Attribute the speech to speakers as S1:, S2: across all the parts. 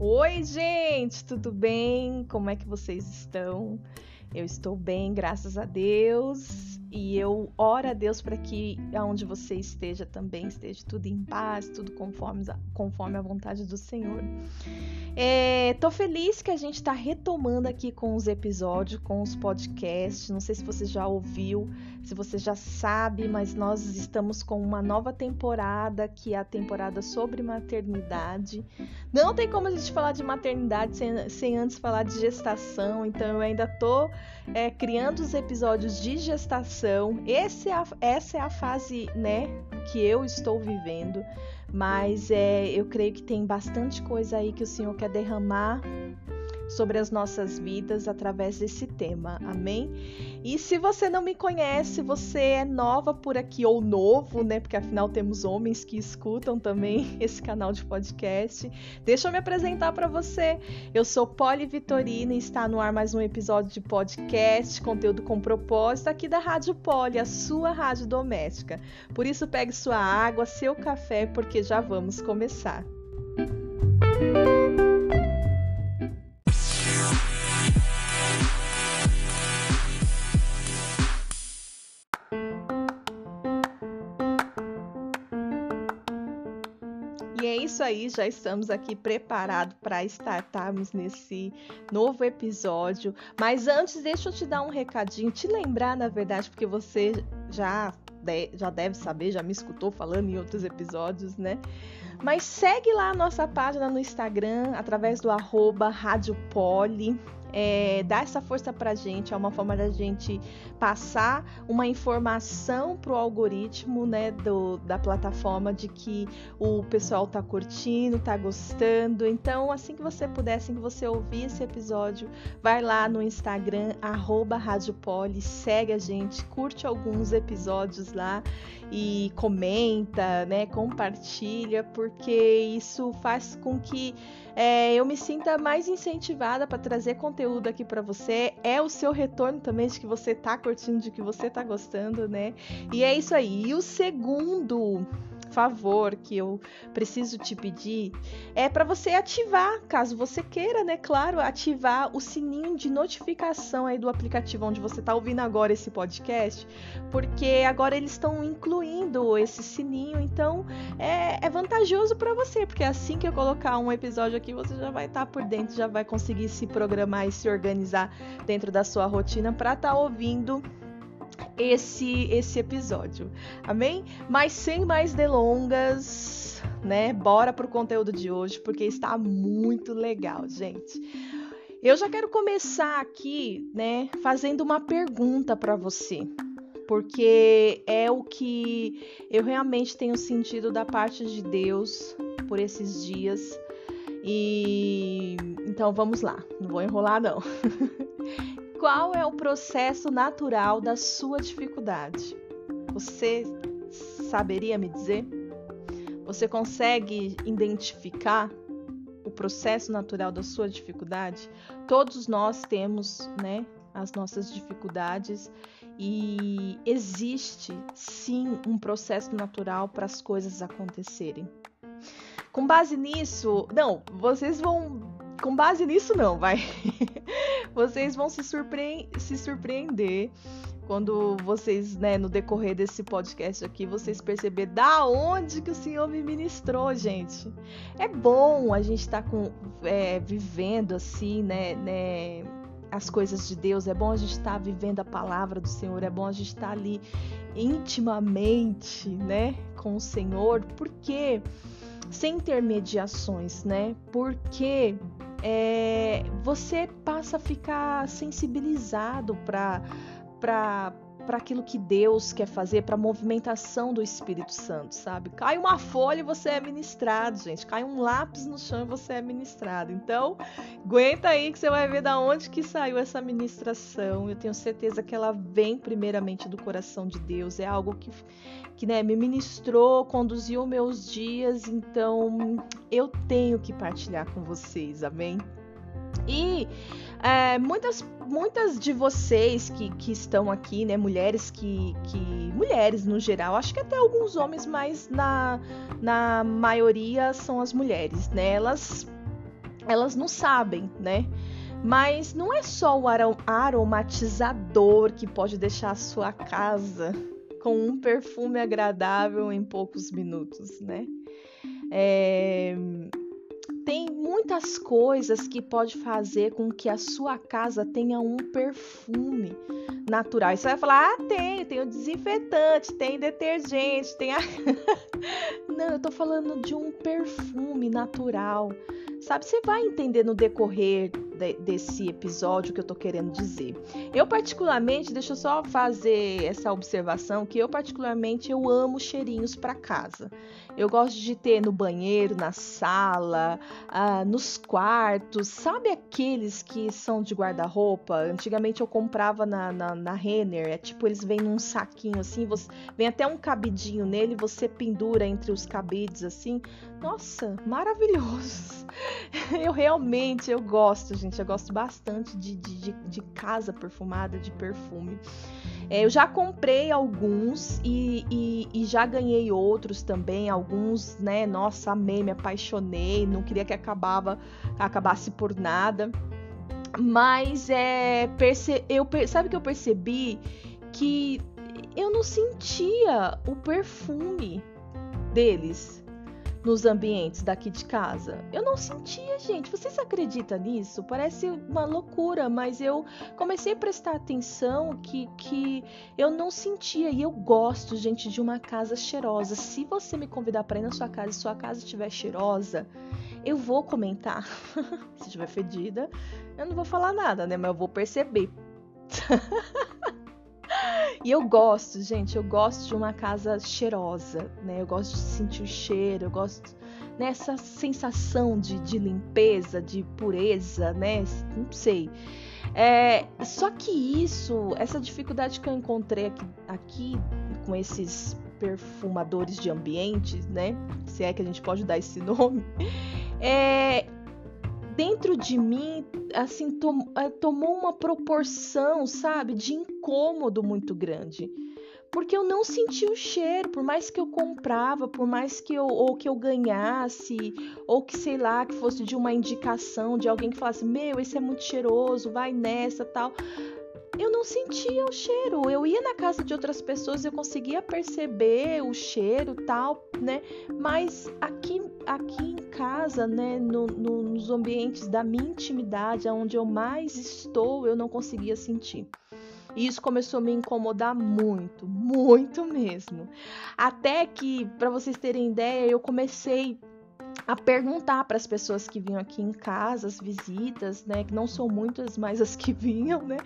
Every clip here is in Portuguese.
S1: Oi, gente, tudo bem? Como é que vocês estão? Eu estou bem, graças a Deus. E eu oro a Deus para que aonde você esteja também esteja tudo em paz, tudo conforme, conforme a vontade do Senhor. É, tô feliz que a gente está retomando aqui com os episódios, com os podcasts. Não sei se você já ouviu, se você já sabe, mas nós estamos com uma nova temporada, que é a temporada sobre maternidade. Não tem como a gente falar de maternidade sem, sem antes falar de gestação, então eu ainda tô é, criando os episódios de gestação. Esse é a, essa é a fase, né, que eu estou vivendo. Mas é, eu creio que tem bastante coisa aí que o Senhor quer derramar sobre as nossas vidas através desse tema. Amém? E se você não me conhece, você é nova por aqui ou novo, né? Porque afinal temos homens que escutam também esse canal de podcast. Deixa eu me apresentar para você. Eu sou Poli Vitorina e está no ar mais um episódio de podcast, conteúdo com propósito aqui da Rádio Poli, a sua rádio doméstica. Por isso pegue sua água, seu café, porque já vamos começar. Música já estamos aqui preparados para startarmos nesse novo episódio. Mas antes, deixa eu te dar um recadinho, te lembrar, na verdade, porque você já, já deve saber, já me escutou falando em outros episódios, né? Mas segue lá a nossa página no Instagram, através do arroba Rádio Poli é, dar essa força para a gente, é uma forma da gente passar uma informação para o algoritmo né, do, da plataforma de que o pessoal está curtindo, está gostando. Então, assim que você puder, assim que você ouvir esse episódio, vai lá no Instagram, arroba Radiopoli, segue a gente, curte alguns episódios lá e comenta, né, compartilha, porque isso faz com que é, eu me sinta mais incentivada para trazer conteúdo aqui para você. É o seu retorno também de que você tá curtindo, de que você tá gostando, né? E é isso aí. E o segundo favor que eu preciso te pedir é para você ativar, caso você queira, né? Claro, ativar o sininho de notificação aí do aplicativo onde você está ouvindo agora esse podcast, porque agora eles estão incluindo esse sininho, então é, é vantajoso para você, porque assim que eu colocar um episódio aqui, você já vai estar tá por dentro, já vai conseguir se programar e se organizar dentro da sua rotina para estar tá ouvindo esse esse episódio. Amém? Mas sem mais delongas, né? Bora pro conteúdo de hoje porque está muito legal, gente. Eu já quero começar aqui, né, fazendo uma pergunta para você. Porque é o que eu realmente tenho sentido da parte de Deus por esses dias. E então vamos lá, não vou enrolar não. Qual é o processo natural da sua dificuldade? Você saberia me dizer? Você consegue identificar o processo natural da sua dificuldade? Todos nós temos, né, as nossas dificuldades e existe sim um processo natural para as coisas acontecerem. Com base nisso, não, vocês vão com base nisso não, vai. vocês vão se, surpre se surpreender quando vocês, né, no decorrer desse podcast aqui, vocês perceber da onde que o Senhor me ministrou, gente. É bom a gente estar tá com, é, vivendo assim, né, né, as coisas de Deus. É bom a gente estar tá vivendo a palavra do Senhor. É bom a gente estar tá ali intimamente, né, com o Senhor. Porque sem intermediações, né? Porque é, você passa a ficar sensibilizado para para aquilo que Deus quer fazer, para a movimentação do Espírito Santo, sabe? Cai uma folha e você é ministrado, gente. Cai um lápis no chão e você é ministrado. Então, aguenta aí que você vai ver da onde que saiu essa ministração. Eu tenho certeza que ela vem primeiramente do coração de Deus. É algo que que né, me ministrou, conduziu meus dias, então eu tenho que partilhar com vocês, amém? E é, muitas, muitas de vocês que, que estão aqui, né, mulheres que, que. Mulheres no geral, acho que até alguns homens, mas na, na maioria são as mulheres, né? Elas elas não sabem, né? Mas não é só o aromatizador que pode deixar a sua casa com um perfume agradável em poucos minutos, né? É... Tem muitas coisas que pode fazer com que a sua casa tenha um perfume natural. E você vai falar, ah, tem, tem o desinfetante, tem detergente, tem a... Não, eu tô falando de um perfume natural. Sabe, você vai entender no decorrer de, desse episódio que eu tô querendo dizer. Eu particularmente, deixa eu só fazer essa observação que eu particularmente eu amo cheirinhos para casa. Eu gosto de ter no banheiro, na sala, ah, nos quartos. Sabe aqueles que são de guarda-roupa? Antigamente eu comprava na, na, na Renner. É tipo, eles vêm num saquinho assim, você, vem até um cabidinho nele, você pendura entre os cabides assim. Nossa, maravilhosos! Eu realmente, eu gosto, gente. Eu gosto bastante de, de, de casa perfumada, de perfume. É, eu já comprei alguns e, e, e, já ganhei outros também. Alguns, né? Nossa, amei, me apaixonei. Não queria que acabava, acabasse por nada. Mas é, perce, eu sabe que eu percebi que eu não sentia o perfume deles nos ambientes daqui de casa. Eu não sentia, gente. Vocês acreditam nisso? Parece uma loucura, mas eu comecei a prestar atenção que, que eu não sentia. E eu gosto, gente, de uma casa cheirosa. Se você me convidar para ir na sua casa e sua casa estiver cheirosa, eu vou comentar. Se estiver fedida, eu não vou falar nada, né? Mas eu vou perceber. E eu gosto, gente, eu gosto de uma casa cheirosa, né? Eu gosto de sentir o cheiro, eu gosto nessa né, sensação de, de limpeza, de pureza, né? Não sei. É, só que isso, essa dificuldade que eu encontrei aqui, aqui com esses perfumadores de ambiente, né? Se é que a gente pode dar esse nome, é, dentro de mim, assim, tom, é, tomou uma proporção, sabe, de incômodo muito grande. Porque eu não senti o cheiro, por mais que eu comprava, por mais que eu ou que eu ganhasse, ou que sei lá, que fosse de uma indicação de alguém que falasse: "Meu, esse é muito cheiroso, vai nessa", tal eu não sentia o cheiro. Eu ia na casa de outras pessoas, eu conseguia perceber o cheiro tal, né? Mas aqui, aqui em casa, né, no, no, nos ambientes da minha intimidade, onde eu mais estou, eu não conseguia sentir. E isso começou a me incomodar muito, muito mesmo. Até que, para vocês terem ideia, eu comecei a perguntar para as pessoas que vinham aqui em casa, as visitas, né, que não são muitas, mas as que vinham, né,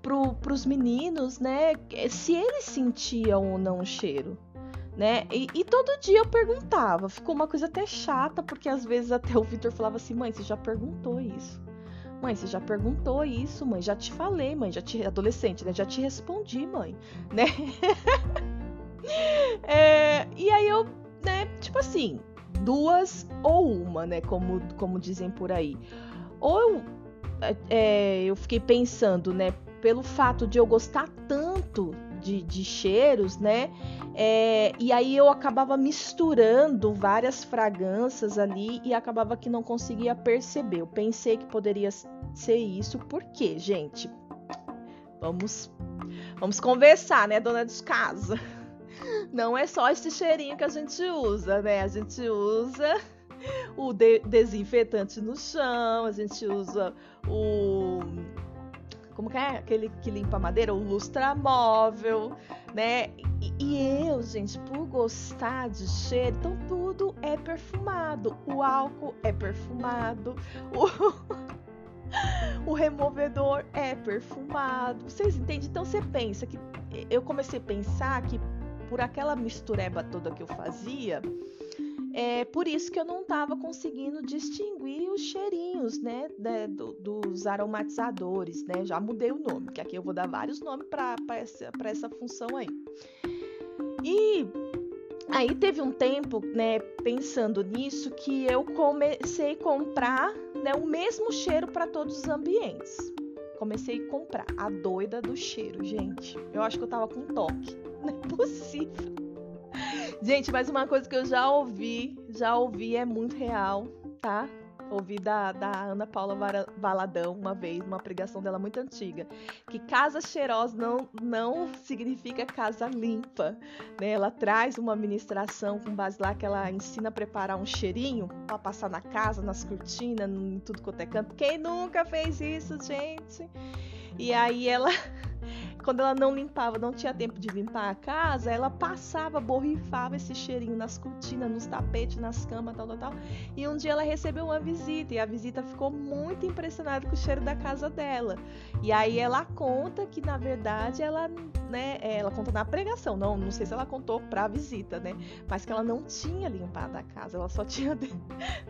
S1: para os meninos, né, se eles sentiam ou não o cheiro. Né? E, e, todo dia eu perguntava. Ficou uma coisa até chata, porque às vezes até o Vitor falava assim: mãe, você já perguntou isso? Mãe, você já perguntou isso, mãe? Já te falei, mãe, já te. Adolescente, né? Já te respondi, mãe, né? é, e aí eu, né, tipo assim, duas ou uma, né? Como, como dizem por aí. Ou é, é, eu fiquei pensando, né? Pelo fato de eu gostar tanto de, de cheiros, né? É, e aí eu acabava misturando várias fragrâncias ali e acabava que não conseguia perceber. Eu pensei que poderia ser isso, porque, gente, vamos, vamos conversar, né, dona de casa? Não é só esse cheirinho que a gente usa, né? A gente usa o de desinfetante no chão, a gente usa o como que é aquele que limpa a madeira, o lustramóvel, né? E, e, eu, gente, por gostar de cheiro, então tudo é perfumado. O álcool é perfumado, o, o removedor é perfumado. Vocês entendem? Então você pensa que eu comecei a pensar que por aquela mistureba toda que eu fazia, é por isso que eu não estava conseguindo distinguir os cheirinhos, né, de, do, dos aromatizadores, né? Já mudei o nome, que aqui eu vou dar vários nomes para essa, essa função aí. E aí teve um tempo, né, pensando nisso, que eu comecei a comprar, né, o mesmo cheiro para todos os ambientes. Comecei a comprar a doida do cheiro, gente. Eu acho que eu tava com toque. Não é possível. Gente, mas uma coisa que eu já ouvi, já ouvi, é muito real, tá? ouvi da, da Ana Paula Valadão uma vez, uma pregação dela muito antiga, que casa cheirosa não, não significa casa limpa. Né? Ela traz uma ministração com base lá que ela ensina a preparar um cheirinho para passar na casa, nas cortinas, em tudo quanto é canto. Quem nunca fez isso, gente? E aí ela quando ela não limpava, não tinha tempo de limpar a casa, ela passava, borrifava esse cheirinho nas cortinas, nos tapetes, nas camas, tal, tal, tal. E um dia ela recebeu uma visita e a visita ficou muito impressionada com o cheiro da casa dela. E aí ela conta que na verdade ela, né, ela conta na pregação, não, não sei se ela contou para a visita, né, mas que ela não tinha limpado a casa, ela só tinha de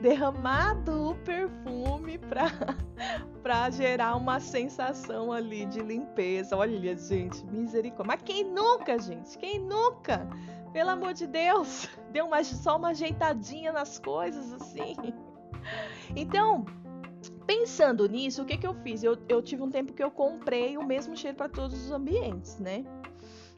S1: derramado o perfume para gerar uma sensação ali de limpeza. Olha, gente, misericórdia. Mas quem nunca, gente? Quem nunca? Pelo amor de Deus, deu uma, só uma ajeitadinha nas coisas assim. Então, pensando nisso, o que, que eu fiz? Eu, eu tive um tempo que eu comprei o mesmo cheiro para todos os ambientes, né?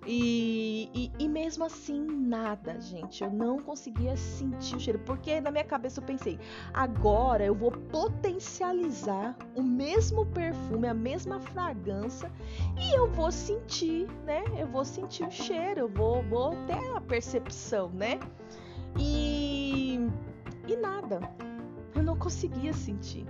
S1: E, e, e, mesmo assim, nada, gente. Eu não conseguia sentir o cheiro. Porque na minha cabeça eu pensei, agora eu vou potencializar o mesmo perfume, a mesma fragrância, e eu vou sentir, né? Eu vou sentir o cheiro, eu vou, vou ter a percepção, né? E, e nada. Eu não conseguia sentir.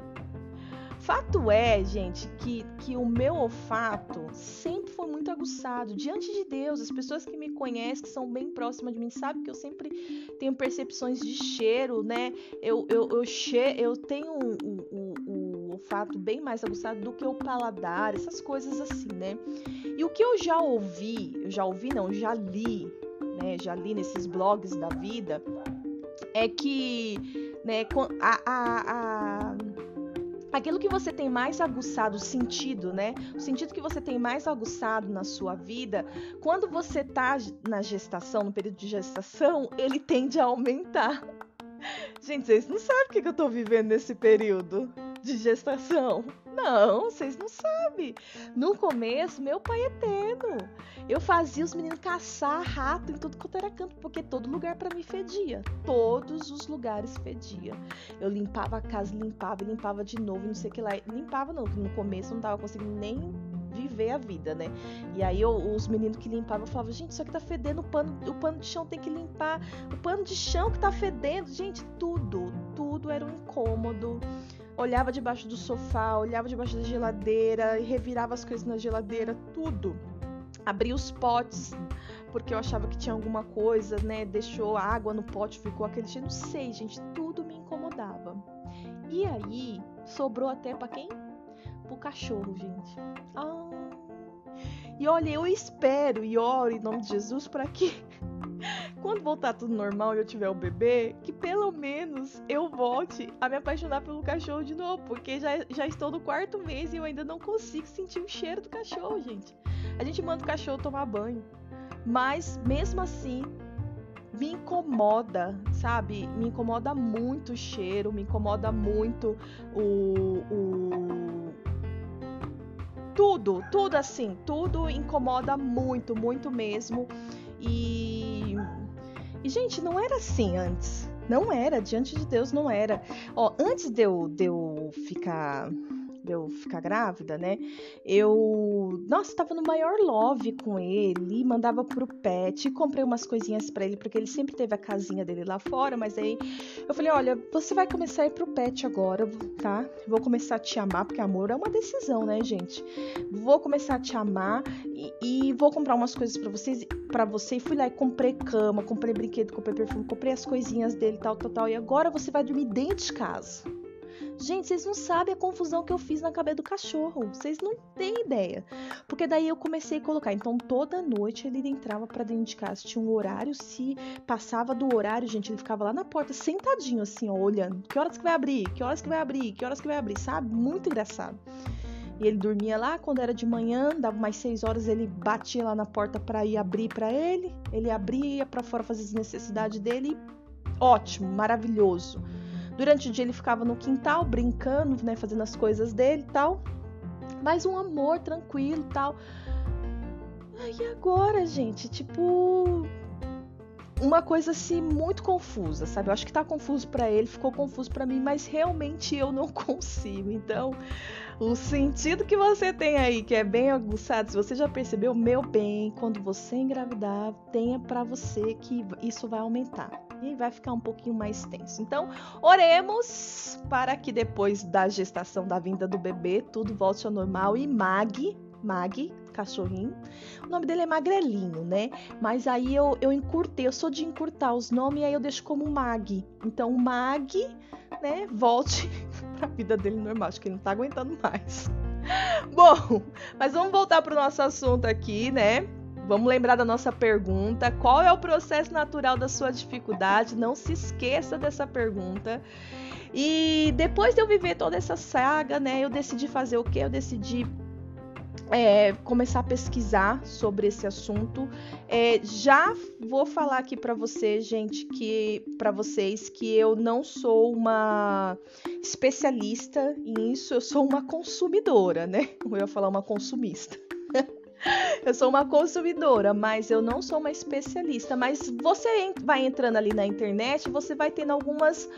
S1: Fato é, gente, que, que o meu olfato sempre foi muito aguçado. Diante de Deus, as pessoas que me conhecem, que são bem próximas de mim, sabem que eu sempre tenho percepções de cheiro, né? Eu, eu, eu, che eu tenho o, o, o olfato bem mais aguçado do que o paladar, essas coisas assim, né? E o que eu já ouvi, eu já ouvi, não, já li, né? Já li nesses blogs da vida, é que, né, a, a, a aquilo que você tem mais aguçado, o sentido, né? O sentido que você tem mais aguçado na sua vida, quando você tá na gestação, no período de gestação, ele tende a aumentar. Gente, vocês não sabem o que eu tô vivendo nesse período de gestação. Não, vocês não sabem. No começo, meu pai eterno. Eu fazia os meninos caçar rato em tudo quanto era canto, porque todo lugar para mim fedia. Todos os lugares fedia. Eu limpava a casa, limpava, limpava de novo, não sei o que lá. Limpava não, no começo não tava conseguindo nem viver a vida, né? E aí eu, os meninos que limpavam falavam, gente, isso aqui tá fedendo, o pano, o pano de chão tem que limpar, o pano de chão que tá fedendo, gente, tudo, tudo era um incômodo olhava debaixo do sofá, olhava debaixo da geladeira, revirava as coisas na geladeira, tudo. Abria os potes, porque eu achava que tinha alguma coisa, né? Deixou água no pote, ficou aquele cheiro. Não sei, gente, tudo me incomodava. E aí, sobrou até para quem? Pro cachorro, gente. Ah. E olha, eu espero e oro em nome de Jesus para que quando voltar tudo normal e eu tiver o bebê, que pelo menos eu volte a me apaixonar pelo cachorro de novo, porque já, já estou no quarto mês e eu ainda não consigo sentir o cheiro do cachorro, gente. A gente manda o cachorro tomar banho, mas mesmo assim me incomoda, sabe? Me incomoda muito o cheiro, me incomoda muito o, o tudo, tudo assim, tudo incomoda muito, muito mesmo. E e, gente, não era assim antes. Não era, diante de Deus não era. Ó, antes de eu, de eu ficar de eu ficar grávida, né? Eu, nossa, tava no maior love com ele, mandava pro pet, comprei umas coisinhas para ele, porque ele sempre teve a casinha dele lá fora, mas aí eu falei, olha, você vai começar a ir pro pet agora, tá? Vou começar a te amar, porque amor é uma decisão, né, gente? Vou começar a te amar e, e vou comprar umas coisas para vocês, para você, e fui lá e comprei cama, comprei brinquedo, comprei perfume, comprei as coisinhas dele, tal, tal, tal, e agora você vai dormir dentro de casa. Gente, vocês não sabem a confusão que eu fiz na cabeça do cachorro. Vocês não têm ideia. Porque daí eu comecei a colocar. Então, toda noite ele entrava para dentro de casa. Tinha um horário. Se passava do horário, gente, ele ficava lá na porta, sentadinho, assim, ó, olhando. Que horas que vai abrir? Que horas que vai abrir? Que horas que vai abrir? Sabe? Muito engraçado. E ele dormia lá quando era de manhã, dava mais seis horas, ele batia lá na porta para ir abrir para ele. Ele abria para fora fazer as necessidades dele. Ótimo, maravilhoso. Durante o dia ele ficava no quintal brincando, né, fazendo as coisas dele e tal. Mas um amor tranquilo, tal. E agora, gente, tipo, uma coisa assim muito confusa, sabe? Eu acho que tá confuso para ele, ficou confuso para mim, mas realmente eu não consigo. Então, o sentido que você tem aí, que é bem aguçado, se você já percebeu, meu bem, quando você engravidar, tenha para você que isso vai aumentar e vai ficar um pouquinho mais tenso. Então, oremos para que depois da gestação, da vinda do bebê, tudo volte ao normal e Mag, Mag, cachorrinho. O nome dele é Magrelinho, né? Mas aí eu, eu encurtei, eu sou de encurtar os nomes e aí eu deixo como Mag. Então, Mag, né, volte pra vida dele normal. Acho que ele não tá aguentando mais. Bom, mas vamos voltar pro nosso assunto aqui, né? Vamos lembrar da nossa pergunta. Qual é o processo natural da sua dificuldade? Não se esqueça dessa pergunta. E depois de eu viver toda essa saga, né, eu decidi fazer o quê? Eu decidi é, começar a pesquisar sobre esse assunto. É, já vou falar aqui para você, gente, que para vocês que eu não sou uma especialista em isso, eu sou uma consumidora, né? Eu ia falar uma consumista. eu sou uma consumidora, mas eu não sou uma especialista. Mas você vai entrando ali na internet, você vai tendo algumas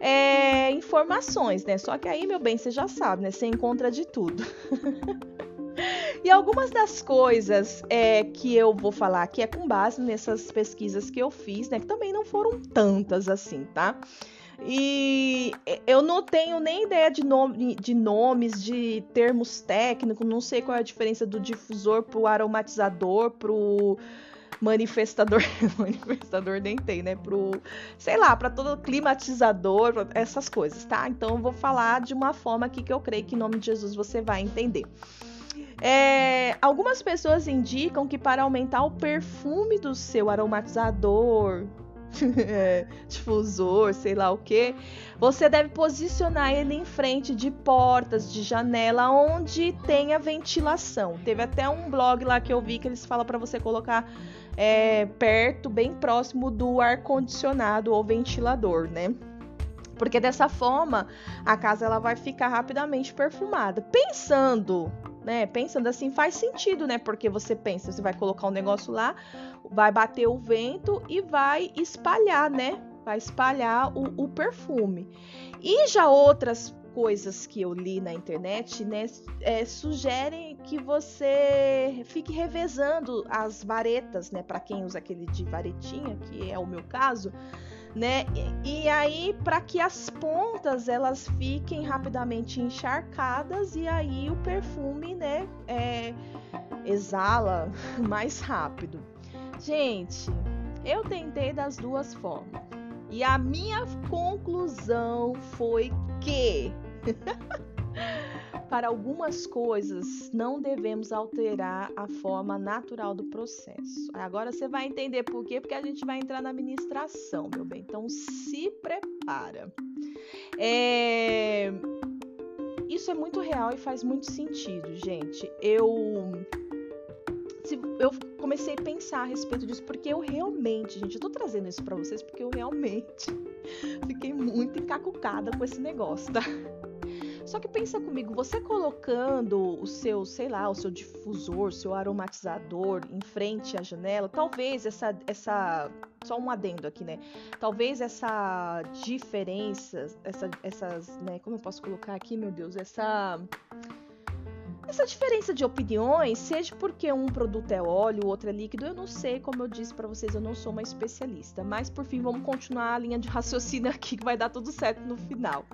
S1: é, informações, né? Só que aí, meu bem, você já sabe, né? Você encontra de tudo. E algumas das coisas é, que eu vou falar aqui é com base nessas pesquisas que eu fiz, né? Que também não foram tantas assim, tá? E eu não tenho nem ideia de, nome, de nomes, de termos técnicos, não sei qual é a diferença do difusor pro aromatizador, pro manifestador, manifestador nem tem, né? Pro, sei lá, para todo climatizador, essas coisas, tá? Então eu vou falar de uma forma aqui que eu creio que em nome de Jesus você vai entender. É, algumas pessoas indicam que para aumentar o perfume do seu aromatizador, é, difusor, sei lá o que, você deve posicionar ele em frente de portas, de janela, onde tenha ventilação. Teve até um blog lá que eu vi que eles falam para você colocar é, perto, bem próximo do ar condicionado ou ventilador, né? Porque dessa forma a casa ela vai ficar rapidamente perfumada. Pensando né? Pensando assim faz sentido, né? Porque você pensa, você vai colocar um negócio lá, vai bater o vento e vai espalhar, né? Vai espalhar o, o perfume. E já outras coisas que eu li na internet, né, é, sugerem que você fique revezando as varetas, né, para quem usa aquele de varetinha, que é o meu caso, né? E, aí para que as pontas elas fiquem rapidamente encharcadas e aí o perfume, né, é, exala mais rápido. Gente, eu tentei das duas formas. E a minha conclusão foi que para algumas coisas não devemos alterar a forma natural do processo. Agora você vai entender por quê, porque a gente vai entrar na administração, meu bem. Então se prepara. É... Isso é muito real e faz muito sentido, gente. Eu eu comecei a pensar a respeito disso porque eu realmente, gente, eu tô trazendo isso para vocês porque eu realmente fiquei muito encacucada com esse negócio, tá? Só que pensa comigo, você colocando o seu, sei lá, o seu difusor, seu aromatizador em frente à janela, talvez essa essa só um adendo aqui, né? Talvez essa diferença, essa, essas, né? Como eu posso colocar aqui, meu Deus, essa essa diferença de opiniões, seja porque um produto é óleo, o outro é líquido, eu não sei, como eu disse para vocês, eu não sou uma especialista. Mas por fim, vamos continuar a linha de raciocínio aqui que vai dar tudo certo no final.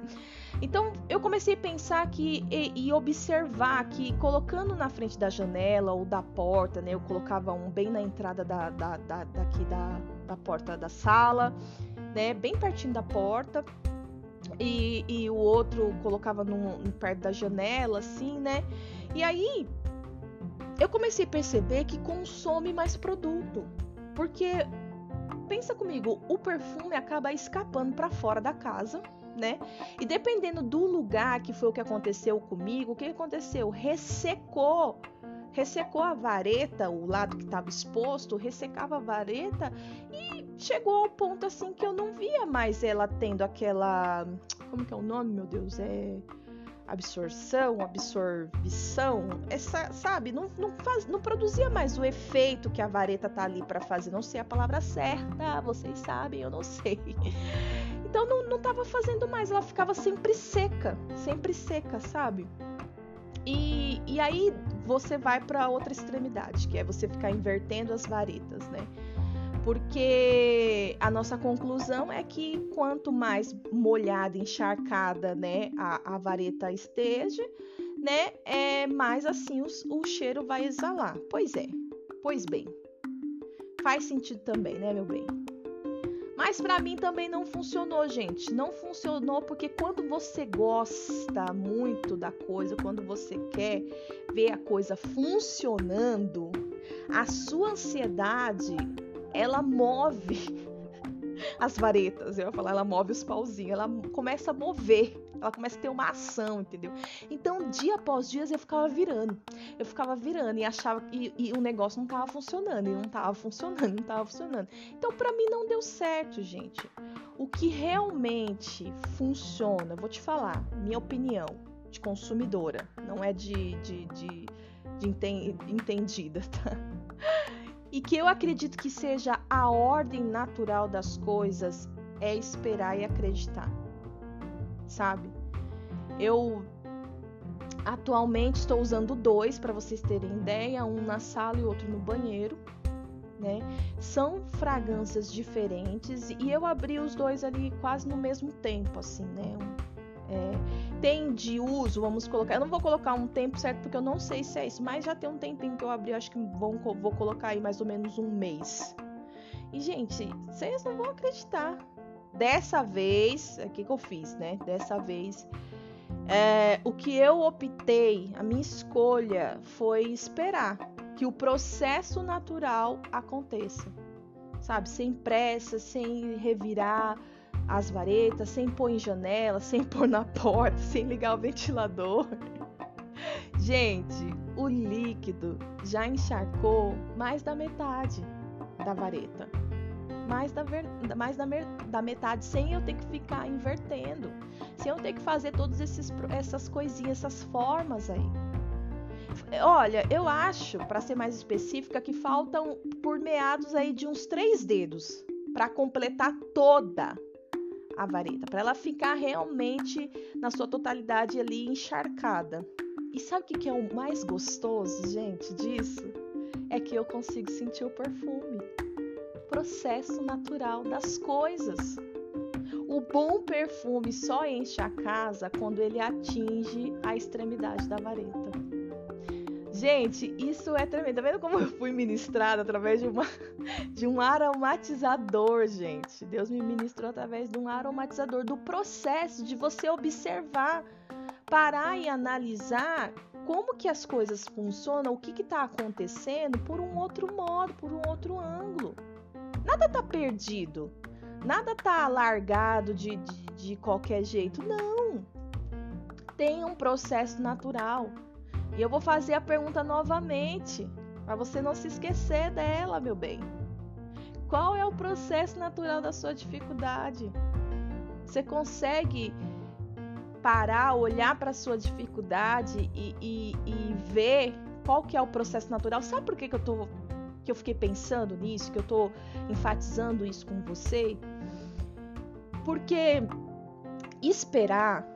S1: Então eu comecei a pensar aqui e, e, observar que colocando na frente da janela ou da porta, né? Eu colocava um bem na entrada da, da, da daqui da, da porta da sala, né? Bem pertinho da porta. E, e o outro colocava num, perto da janela, assim, né? E aí eu comecei a perceber que consome mais produto. Porque pensa comigo, o perfume acaba escapando para fora da casa, né? E dependendo do lugar que foi o que aconteceu comigo, o que aconteceu? Ressecou ressecou a vareta, o lado que estava exposto, ressecava a vareta e chegou ao ponto assim que eu não via mais ela tendo aquela, como que é o nome, meu Deus, é absorção, absorvição, essa, sabe, não, não, faz, não produzia mais o efeito que a vareta tá ali para fazer. Não sei a palavra certa, vocês sabem, eu não sei. Então não, não tava fazendo mais, ela ficava sempre seca, sempre seca, sabe? E, e aí você vai para outra extremidade, que é você ficar invertendo as varetas, né? Porque a nossa conclusão é que quanto mais molhada, encharcada, né, a, a vareta esteja, né, é mais assim os, o cheiro vai exalar. Pois é, pois bem, faz sentido também, né, meu bem? Mas para mim também não funcionou, gente. Não funcionou porque quando você gosta muito da coisa, quando você quer ver a coisa funcionando, a sua ansiedade ela move as varetas, eu ia falar, ela move os pauzinhos, ela começa a mover, ela começa a ter uma ação, entendeu? Então, dia após dia, eu ficava virando, eu ficava virando e achava que e, o negócio não estava funcionando, e não estava funcionando, não estava funcionando. Então, para mim, não deu certo, gente. O que realmente funciona, vou te falar, minha opinião de consumidora, não é de, de, de, de entendida, tá? E que eu acredito que seja a ordem natural das coisas é esperar e acreditar. Sabe? Eu atualmente estou usando dois para vocês terem ideia, um na sala e outro no banheiro, né? São fragrâncias diferentes e eu abri os dois ali quase no mesmo tempo, assim, né? É, tem de uso, vamos colocar. Eu não vou colocar um tempo certo porque eu não sei se é isso, mas já tem um tempinho que eu abri, acho que vou, vou colocar aí mais ou menos um mês. E, gente, vocês não vão acreditar. Dessa vez, o que, que eu fiz, né? Dessa vez, é, o que eu optei, a minha escolha foi esperar que o processo natural aconteça, sabe? Sem pressa, sem revirar as varetas, sem pôr em janela, sem pôr na porta, sem ligar o ventilador. Gente, o líquido já encharcou mais da metade da vareta. Mais, da, ver... mais da, mer... da metade, sem eu ter que ficar invertendo. Sem eu ter que fazer todas esses... essas coisinhas, essas formas aí. Olha, eu acho, para ser mais específica, que faltam por meados aí de uns três dedos para completar toda a vareta, para ela ficar realmente na sua totalidade ali encharcada. E sabe o que, que é o mais gostoso, gente, disso? É que eu consigo sentir o perfume. Processo natural das coisas. O bom perfume só enche a casa quando ele atinge a extremidade da vareta. Gente, isso é tremendo. Tá vendo como eu fui ministrada através de, uma, de um aromatizador, gente? Deus me ministrou através de um aromatizador, do processo de você observar, parar e analisar como que as coisas funcionam, o que está acontecendo por um outro modo, por um outro ângulo. Nada está perdido, nada está largado de, de, de qualquer jeito. Não. Tem um processo natural. E eu vou fazer a pergunta novamente, para você não se esquecer dela, meu bem. Qual é o processo natural da sua dificuldade? Você consegue parar, olhar para a sua dificuldade e, e, e, ver qual que é o processo natural? Sabe por que, que eu tô que eu fiquei pensando nisso, que eu tô enfatizando isso com você? Porque esperar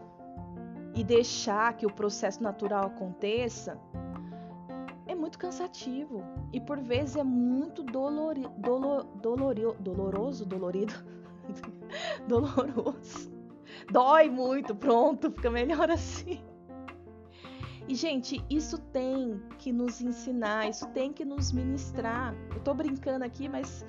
S1: e deixar que o processo natural aconteça é muito cansativo e por vezes é muito dolori, dolor, dolori, doloroso, dolorido, doloroso. Dói muito, pronto, fica melhor assim. E gente, isso tem que nos ensinar, isso tem que nos ministrar. Eu tô brincando aqui, mas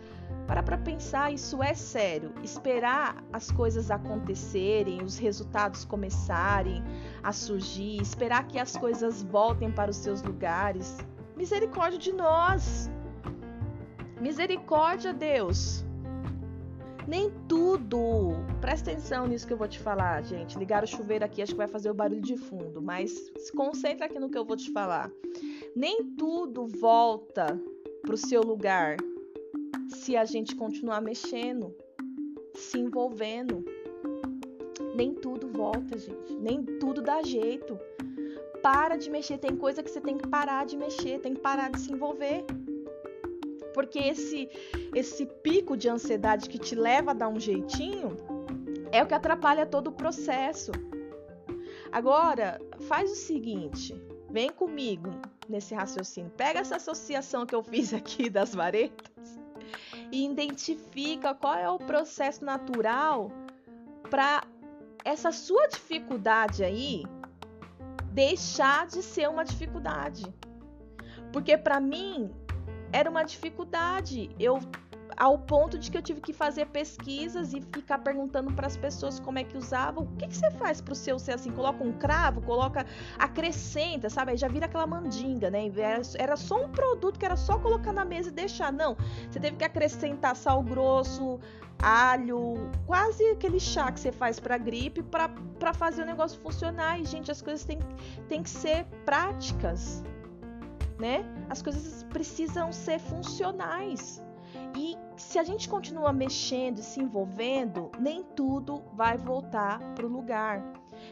S1: para para pensar, isso é sério. Esperar as coisas acontecerem, os resultados começarem a surgir, esperar que as coisas voltem para os seus lugares. Misericórdia de nós. Misericórdia, Deus. Nem tudo. Presta atenção nisso que eu vou te falar, gente. Ligar o chuveiro aqui, acho que vai fazer o barulho de fundo, mas se concentra aqui no que eu vou te falar. Nem tudo volta para o seu lugar se a gente continuar mexendo, se envolvendo. Nem tudo volta, gente. Nem tudo dá jeito. Para de mexer. Tem coisa que você tem que parar de mexer, tem que parar de se envolver. Porque esse esse pico de ansiedade que te leva a dar um jeitinho é o que atrapalha todo o processo. Agora, faz o seguinte, vem comigo nesse raciocínio. Pega essa associação que eu fiz aqui das varetas e identifica qual é o processo natural para essa sua dificuldade aí deixar de ser uma dificuldade. Porque para mim era uma dificuldade. Eu ao ponto de que eu tive que fazer pesquisas e ficar perguntando para as pessoas como é que usavam. O que, que você faz para o seu ser assim? Coloca um cravo, coloca, acrescenta, sabe? Aí já vira aquela mandinga, né? Era, era só um produto que era só colocar na mesa e deixar. Não, você teve que acrescentar sal grosso, alho, quase aquele chá que você faz para gripe para fazer o negócio funcionar. E, gente, as coisas têm, têm que ser práticas, né? As coisas precisam ser funcionais. E se a gente continua mexendo e se envolvendo, nem tudo vai voltar para o lugar.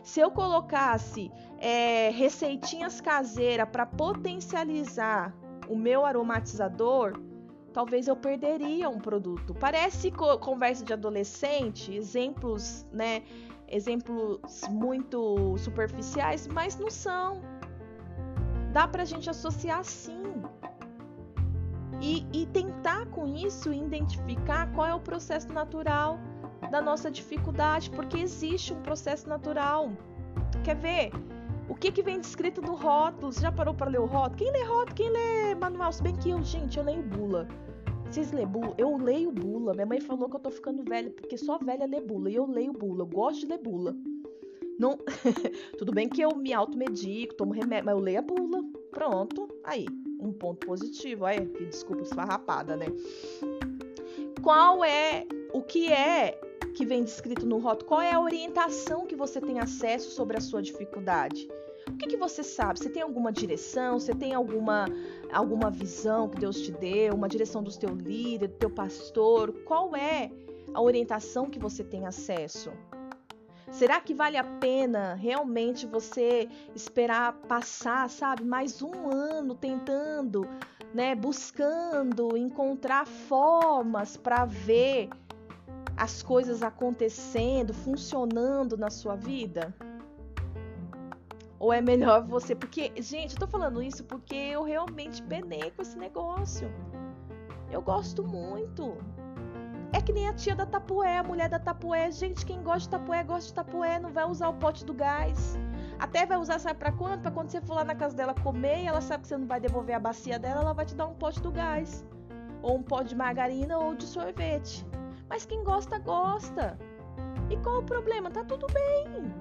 S1: Se eu colocasse é, receitinhas caseiras para potencializar o meu aromatizador, talvez eu perderia um produto. Parece conversa de adolescente, exemplos, né? Exemplos muito superficiais, mas não são. Dá para a gente associar sim e, e tentar com isso identificar qual é o processo natural da nossa dificuldade, porque existe um processo natural. Quer ver? O que, que vem descrito no rótulo? Você já parou para ler o rótulo? Quem lê rótulo? Quem lê manual? Se bem que eu, gente, eu leio bula. Vocês lêem bula? Eu leio bula. Minha mãe falou que eu tô ficando velha, porque só velha lê bula. E eu leio bula. Eu gosto de ler bula. Não... Tudo bem que eu me automedico, tomo remédio, mas eu leio a bula. Pronto. Aí um ponto positivo. Aí, que desculpa esfarrapada, né? Qual é o que é que vem descrito no rótulo? Qual é a orientação que você tem acesso sobre a sua dificuldade? O que, que você sabe? Você tem alguma direção? Você tem alguma, alguma visão que Deus te deu? Uma direção do teu líder, do teu pastor? Qual é a orientação que você tem acesso? Será que vale a pena realmente você esperar passar, sabe, mais um ano tentando, né, buscando encontrar formas para ver as coisas acontecendo, funcionando na sua vida? Ou é melhor você, porque, gente, eu tô falando isso porque eu realmente penei com esse negócio. Eu gosto muito. É que nem a tia da tapué, a mulher da tapué. Gente, quem gosta de tapué, gosta de tapué, não vai usar o pote do gás. Até vai usar, sabe pra quando? Pra quando você for lá na casa dela comer e ela sabe que você não vai devolver a bacia dela, ela vai te dar um pote do gás. Ou um pote de margarina ou de sorvete. Mas quem gosta, gosta. E qual o problema? Tá tudo bem.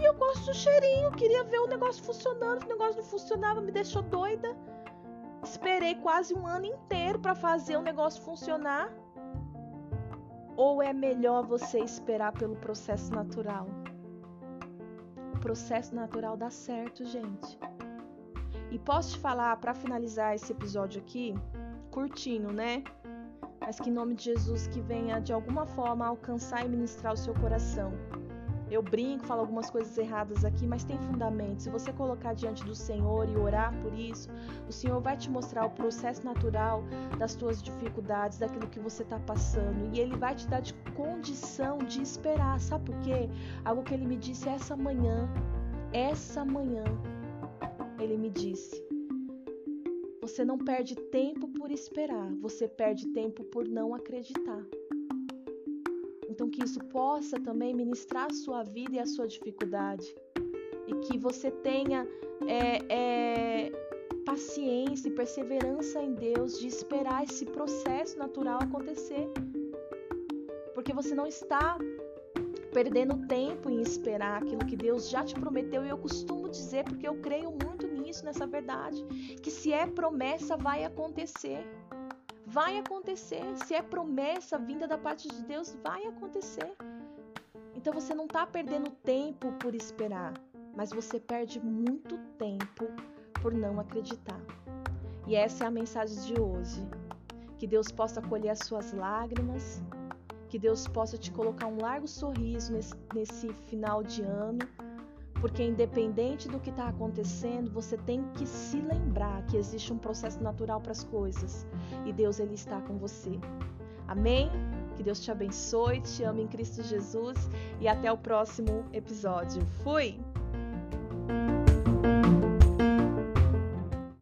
S1: E eu gosto do cheirinho, queria ver o negócio funcionando, o negócio não funcionava, me deixou doida. Esperei quase um ano inteiro para fazer o negócio funcionar. Ou é melhor você esperar pelo processo natural? O processo natural dá certo, gente. E posso te falar, para finalizar esse episódio aqui, curtinho, né? Mas que em nome de Jesus que venha de alguma forma alcançar e ministrar o seu coração eu brinco, falo algumas coisas erradas aqui, mas tem fundamento. Se você colocar diante do Senhor e orar por isso, o Senhor vai te mostrar o processo natural das tuas dificuldades, daquilo que você está passando. E Ele vai te dar de condição de esperar. Sabe por quê? Algo que Ele me disse essa manhã. Essa manhã, Ele me disse. Você não perde tempo por esperar, você perde tempo por não acreditar. Que isso possa também ministrar a sua vida e a sua dificuldade. E que você tenha é, é, paciência e perseverança em Deus de esperar esse processo natural acontecer. Porque você não está perdendo tempo em esperar aquilo que Deus já te prometeu. E eu costumo dizer, porque eu creio muito nisso, nessa verdade, que se é promessa, vai acontecer vai acontecer. Se é promessa vinda da parte de Deus, vai acontecer. Então você não está perdendo tempo por esperar, mas você perde muito tempo por não acreditar. E essa é a mensagem de hoje. Que Deus possa colher as suas lágrimas, Que Deus possa te colocar um largo sorriso nesse, nesse final de ano, porque independente do que está acontecendo, você tem que se lembrar que existe um processo natural para as coisas e Deus ele está com você. Amém? Que Deus te abençoe, te ame em Cristo Jesus e até o próximo episódio. Fui!